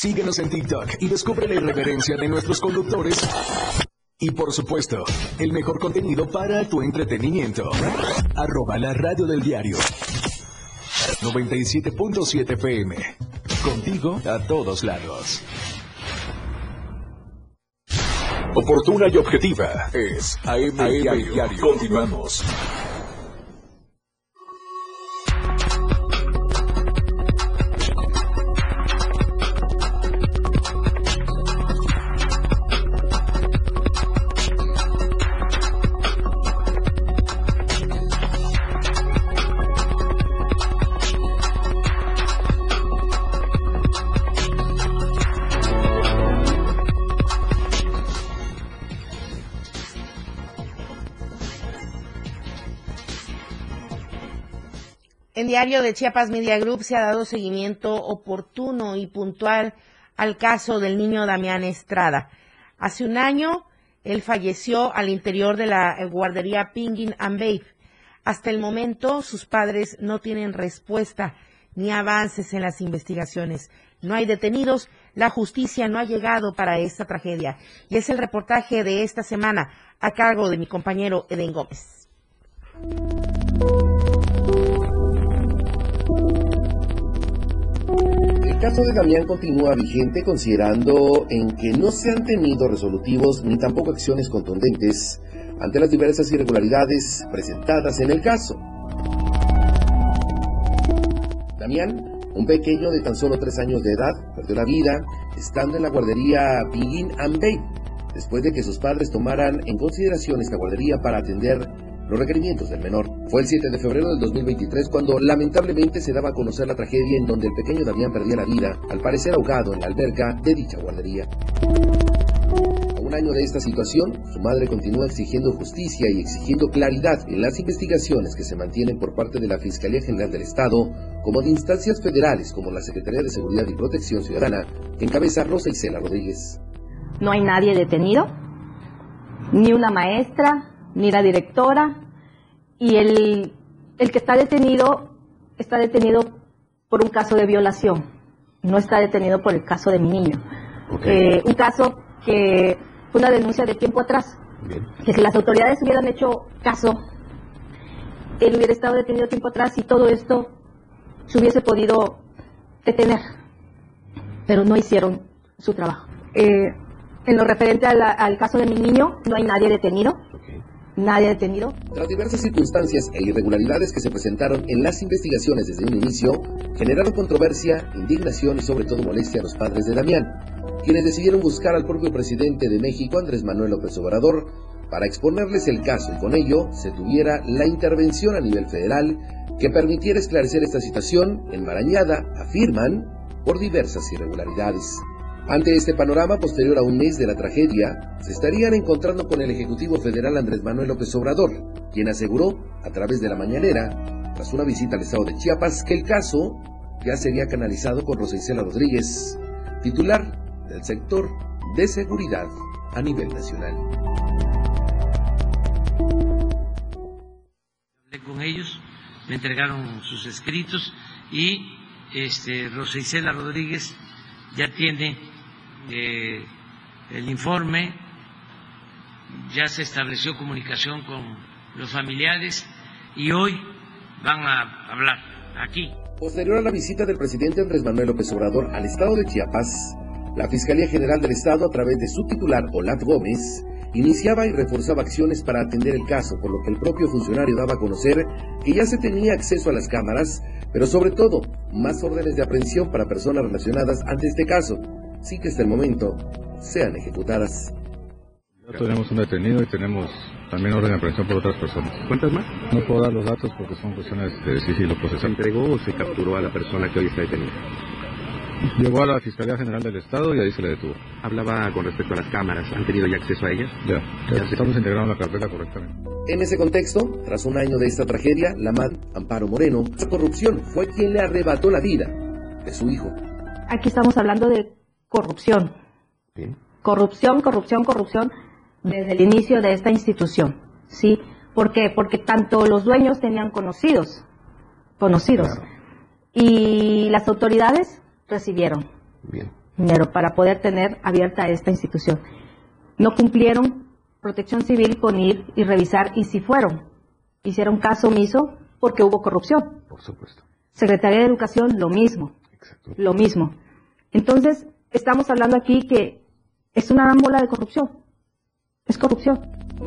Síguenos en TikTok y descubre la irreverencia de nuestros conductores. Y por supuesto, el mejor contenido para tu entretenimiento. Arroba la radio del diario. 97.7 FM. Contigo a todos lados. Oportuna y objetiva es AM, Diario. Diario. Continuamos. Diario de Chiapas Media Group se ha dado seguimiento oportuno y puntual al caso del niño Damián Estrada. Hace un año, él falleció al interior de la guardería Pingin and Babe. Hasta el momento, sus padres no tienen respuesta ni avances en las investigaciones. No hay detenidos, la justicia no ha llegado para esta tragedia. Y es el reportaje de esta semana a cargo de mi compañero Eden Gómez. Caso de Damián continúa vigente considerando en que no se han tenido resolutivos ni tampoco acciones contundentes ante las diversas irregularidades presentadas en el caso. Damián, un pequeño de tan solo tres años de edad, perdió la vida estando en la guardería Begin and Babe, después de que sus padres tomaran en consideración esta guardería para atender los requerimientos del menor. Fue el 7 de febrero del 2023 cuando lamentablemente se daba a conocer la tragedia en donde el pequeño Damián perdía la vida, al parecer ahogado en la alberca de dicha guardería. A un año de esta situación, su madre continúa exigiendo justicia y exigiendo claridad en las investigaciones que se mantienen por parte de la Fiscalía General del Estado, como de instancias federales como la Secretaría de Seguridad y Protección Ciudadana, que encabeza Rosa Isela Rodríguez. No hay nadie detenido, ni una maestra, ni la directora, y el, el que está detenido está detenido por un caso de violación, no está detenido por el caso de mi niño. Eh, un caso que fue una denuncia de tiempo atrás, que si las autoridades hubieran hecho caso, él hubiera estado detenido tiempo atrás y todo esto se hubiese podido detener, pero no hicieron su trabajo. Eh, en lo referente la- al caso de mi niño, no hay nadie detenido. Nadie detenido. Tras diversas circunstancias e irregularidades que se presentaron en las investigaciones desde un inicio, generaron controversia, indignación y sobre todo molestia a los padres de Damián, quienes decidieron buscar al propio presidente de México, Andrés Manuel López Obrador, para exponerles el caso y con ello se tuviera la intervención a nivel federal que permitiera esclarecer esta situación enmarañada, afirman, por diversas irregularidades. Ante este panorama, posterior a un mes de la tragedia, se estarían encontrando con el Ejecutivo Federal Andrés Manuel López Obrador, quien aseguró, a través de la mañanera, tras una visita al estado de Chiapas, que el caso ya sería canalizado con Rosa Isela Rodríguez, titular del sector de seguridad a nivel nacional. con ellos, me entregaron sus escritos y este, Rodríguez ya tiene el informe, ya se estableció comunicación con los familiares y hoy van a hablar aquí. Posterior a la visita del presidente Andrés Manuel López Obrador al estado de Chiapas, la Fiscalía General del Estado, a través de su titular Olaf Gómez, iniciaba y reforzaba acciones para atender el caso, por lo que el propio funcionario daba a conocer que ya se tenía acceso a las cámaras, pero sobre todo más órdenes de aprehensión para personas relacionadas ante este caso, sin que hasta el momento sean ejecutadas. Ya tenemos un detenido y tenemos también orden de aprehensión por otras personas. ¿Cuántas más? No puedo dar los datos porque son cuestiones de sigilo procesal. ¿Se entregó o se capturó a la persona que hoy está detenida? Llegó a la Fiscalía General del Estado y ahí se le detuvo. Hablaba con respecto a las cámaras. ¿Han tenido ya acceso a ellas? Ya, ya estamos integrando la carpeta correctamente. En ese contexto, tras un año de esta tragedia, la MAD, Amparo Moreno, la corrupción fue quien le arrebató la vida de su hijo. Aquí estamos hablando de corrupción. Bien. Corrupción, corrupción, corrupción desde el inicio de esta institución. ¿Sí? ¿Por qué? Porque tanto los dueños tenían conocidos, conocidos, y las autoridades recibieron Bien. dinero para poder tener abierta esta institución. No cumplieron protección civil con ir y revisar y si fueron. Hicieron caso omiso porque hubo corrupción. Por supuesto. Secretaría de Educación, lo mismo. Exacto. Lo mismo. Entonces, estamos hablando aquí que es una ámbola de corrupción. Es corrupción.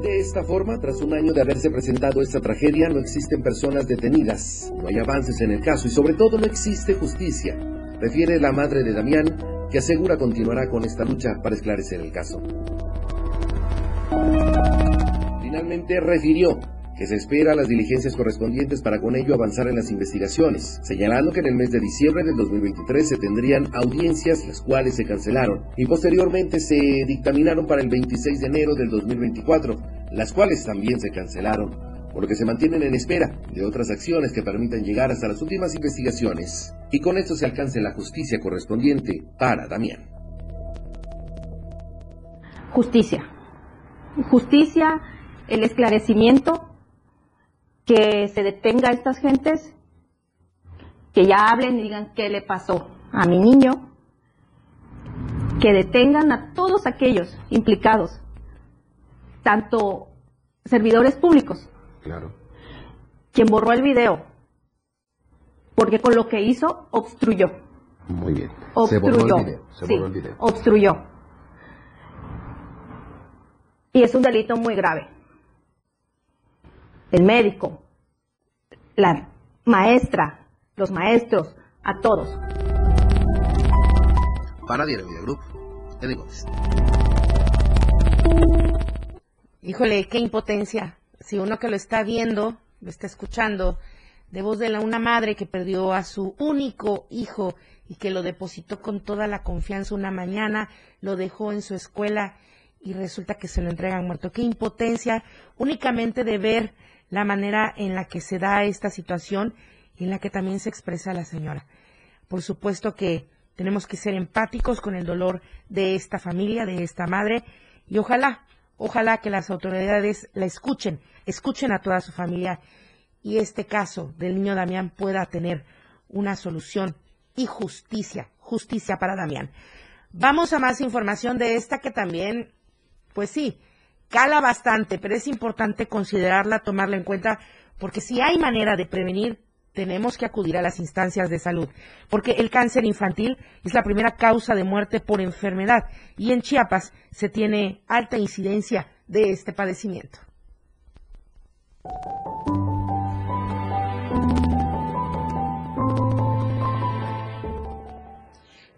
De esta forma, tras un año de haberse presentado esta tragedia, no existen personas detenidas, no hay avances en el caso y sobre todo no existe justicia, refiere la madre de Damián, que asegura continuará con esta lucha para esclarecer el caso. Finalmente refirió se espera las diligencias correspondientes para con ello avanzar en las investigaciones, señalando que en el mes de diciembre del 2023 se tendrían audiencias, las cuales se cancelaron, y posteriormente se dictaminaron para el 26 de enero del 2024, las cuales también se cancelaron, por lo que se mantienen en espera de otras acciones que permitan llegar hasta las últimas investigaciones, y con esto se alcance la justicia correspondiente para Damián. Justicia. Justicia, el esclarecimiento, que se detenga a estas gentes, que ya hablen y digan qué le pasó a mi niño, que detengan a todos aquellos implicados, tanto servidores públicos, Claro. quien borró el video, porque con lo que hizo obstruyó, Muy bien. Se obstruyó, borró el video. Se sí, borró el video. obstruyó. Y es un delito muy grave. El médico, la maestra, los maestros, a todos. Para Diario Media Group, Eddie Gómez. Híjole, qué impotencia. Si uno que lo está viendo, lo está escuchando, de voz de la, una madre que perdió a su único hijo y que lo depositó con toda la confianza una mañana, lo dejó en su escuela y resulta que se lo entregan muerto. Qué impotencia únicamente de ver la manera en la que se da esta situación y en la que también se expresa la señora. Por supuesto que tenemos que ser empáticos con el dolor de esta familia, de esta madre, y ojalá, ojalá que las autoridades la escuchen, escuchen a toda su familia y este caso del niño Damián pueda tener una solución y justicia, justicia para Damián. Vamos a más información de esta que también, pues sí, cala bastante, pero es importante considerarla, tomarla en cuenta, porque si hay manera de prevenir, tenemos que acudir a las instancias de salud, porque el cáncer infantil es la primera causa de muerte por enfermedad y en Chiapas se tiene alta incidencia de este padecimiento.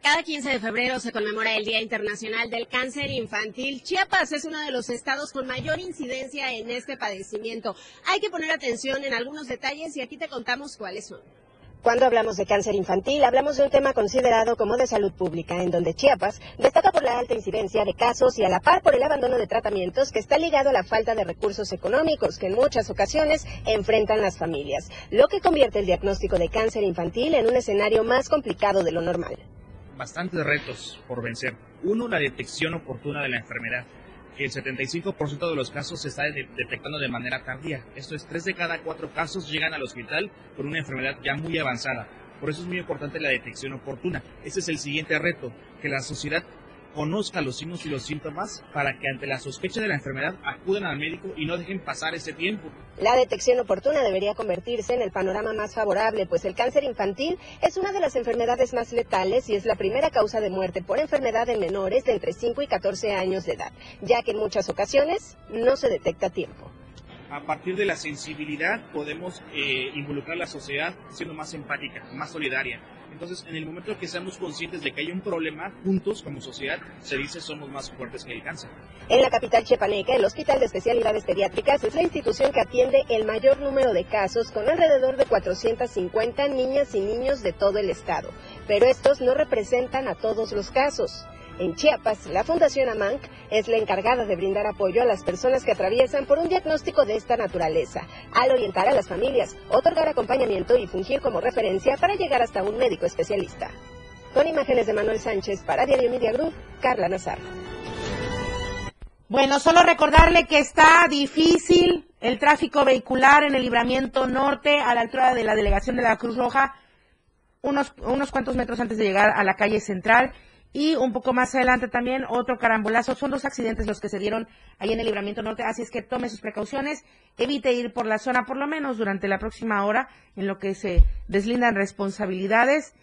Cada 15 de febrero se conmemora el Día Internacional del Cáncer Infantil. Chiapas es uno de los estados con mayor incidencia en este padecimiento. Hay que poner atención en algunos detalles y aquí te contamos cuáles son. Cuando hablamos de cáncer infantil, hablamos de un tema considerado como de salud pública, en donde Chiapas destaca por la alta incidencia de casos y a la par por el abandono de tratamientos que está ligado a la falta de recursos económicos que en muchas ocasiones enfrentan las familias, lo que convierte el diagnóstico de cáncer infantil en un escenario más complicado de lo normal. Bastantes retos por vencer. Uno, la detección oportuna de la enfermedad. El 75% de los casos se está de- detectando de manera tardía. Esto es, 3 de cada 4 casos llegan al hospital por una enfermedad ya muy avanzada. Por eso es muy importante la detección oportuna. Ese es el siguiente reto, que la sociedad conozca los signos y los síntomas para que ante la sospecha de la enfermedad acudan al médico y no dejen pasar ese tiempo. La detección oportuna debería convertirse en el panorama más favorable, pues el cáncer infantil es una de las enfermedades más letales y es la primera causa de muerte por enfermedad en menores de entre 5 y 14 años de edad, ya que en muchas ocasiones no se detecta a tiempo a partir de la sensibilidad podemos eh, involucrar a la sociedad siendo más empática, más solidaria. Entonces, en el momento que seamos conscientes de que hay un problema, juntos como sociedad, se dice somos más fuertes que el cáncer. En la capital chepaneca, el Hospital de Especialidades Pediátricas es la institución que atiende el mayor número de casos con alrededor de 450 niñas y niños de todo el estado. Pero estos no representan a todos los casos. En Chiapas, la Fundación AMANC es la encargada de brindar apoyo a las personas que atraviesan por un diagnóstico de esta naturaleza, al orientar a las familias, otorgar acompañamiento y fungir como referencia para llegar hasta un médico especialista. Con imágenes de Manuel Sánchez para Diario Media Group, Carla Nazar. Bueno, solo recordarle que está difícil el tráfico vehicular en el libramiento norte a la altura de la delegación de la Cruz Roja, unos, unos cuantos metros antes de llegar a la calle central y un poco más adelante también otro carambolazo. Son dos accidentes los que se dieron ahí en el libramiento norte, así es que tome sus precauciones, evite ir por la zona por lo menos durante la próxima hora en lo que se deslindan responsabilidades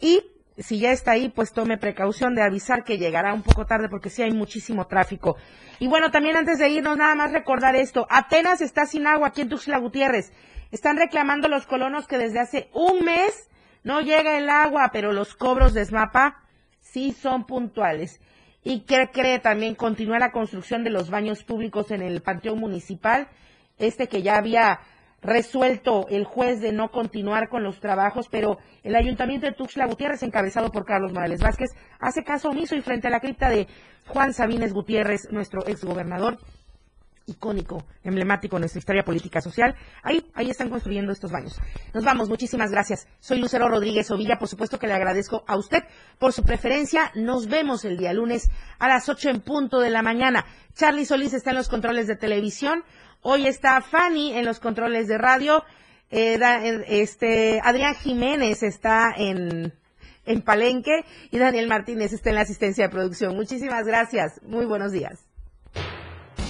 y si ya está ahí, pues tome precaución de avisar que llegará un poco tarde porque sí hay muchísimo tráfico. Y bueno, también antes de irnos, nada más recordar esto. Atenas está sin agua aquí en Tuxtla Gutiérrez. Están reclamando los colonos que desde hace un mes no llega el agua, pero los cobros de SMAPA sí son puntuales. Y que cree también continuar la construcción de los baños públicos en el Panteón Municipal, este que ya había resuelto el juez de no continuar con los trabajos, pero el Ayuntamiento de Tuxtla Gutiérrez, encabezado por Carlos Morales Vázquez, hace caso omiso y frente a la cripta de Juan Sabines Gutiérrez, nuestro exgobernador, icónico, emblemático en nuestra historia política social. Ahí, ahí están construyendo estos baños. Nos vamos, muchísimas gracias. Soy Lucero Rodríguez Ovilla, por supuesto que le agradezco a usted por su preferencia. Nos vemos el día lunes a las 8 en punto de la mañana. Charlie Solís está en los controles de televisión. Hoy está Fanny en los controles de radio. Eh, este, Adrián Jiménez está en, en Palenque y Daniel Martínez está en la asistencia de producción. Muchísimas gracias. Muy buenos días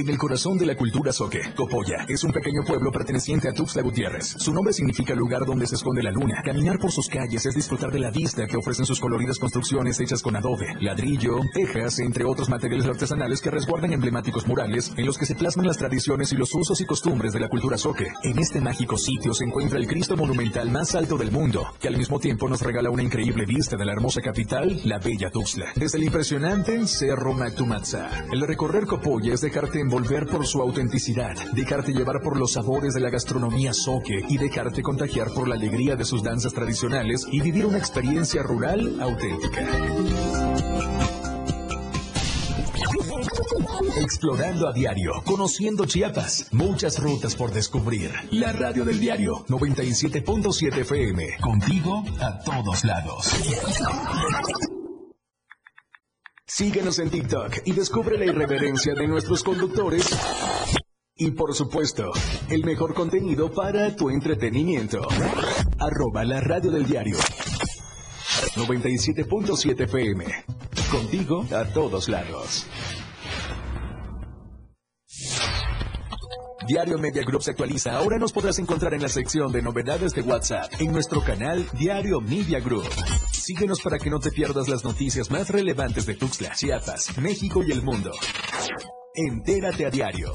En el corazón de la cultura soque, Copolla es un pequeño pueblo perteneciente a Tuxtla Gutiérrez. Su nombre significa lugar donde se esconde la luna. Caminar por sus calles es disfrutar de la vista que ofrecen sus coloridas construcciones hechas con adobe, ladrillo, tejas, entre otros materiales artesanales que resguardan emblemáticos murales en los que se plasman las tradiciones y los usos y costumbres de la cultura soque. En este mágico sitio se encuentra el Cristo monumental más alto del mundo, que al mismo tiempo nos regala una increíble vista de la hermosa capital, la bella Tuxtla. Desde el impresionante Cerro Matumatza. El recorrer Copolla es dejarte envolver por su autenticidad, dejarte llevar por los sabores de la gastronomía soque y dejarte contagiar por la alegría de sus danzas tradicionales y vivir una experiencia rural auténtica. Explorando a diario, conociendo Chiapas, muchas rutas por descubrir. La radio del diario 97.7 FM, contigo a todos lados. Síguenos en TikTok y descubre la irreverencia de nuestros conductores. Y por supuesto, el mejor contenido para tu entretenimiento. Arroba la radio del diario. 97.7 FM. Contigo a todos lados. Diario Media Group se actualiza. Ahora nos podrás encontrar en la sección de novedades de WhatsApp en nuestro canal Diario Media Group. Síguenos para que no te pierdas las noticias más relevantes de Tuxtla, Chiapas, México y el mundo. Entérate a diario.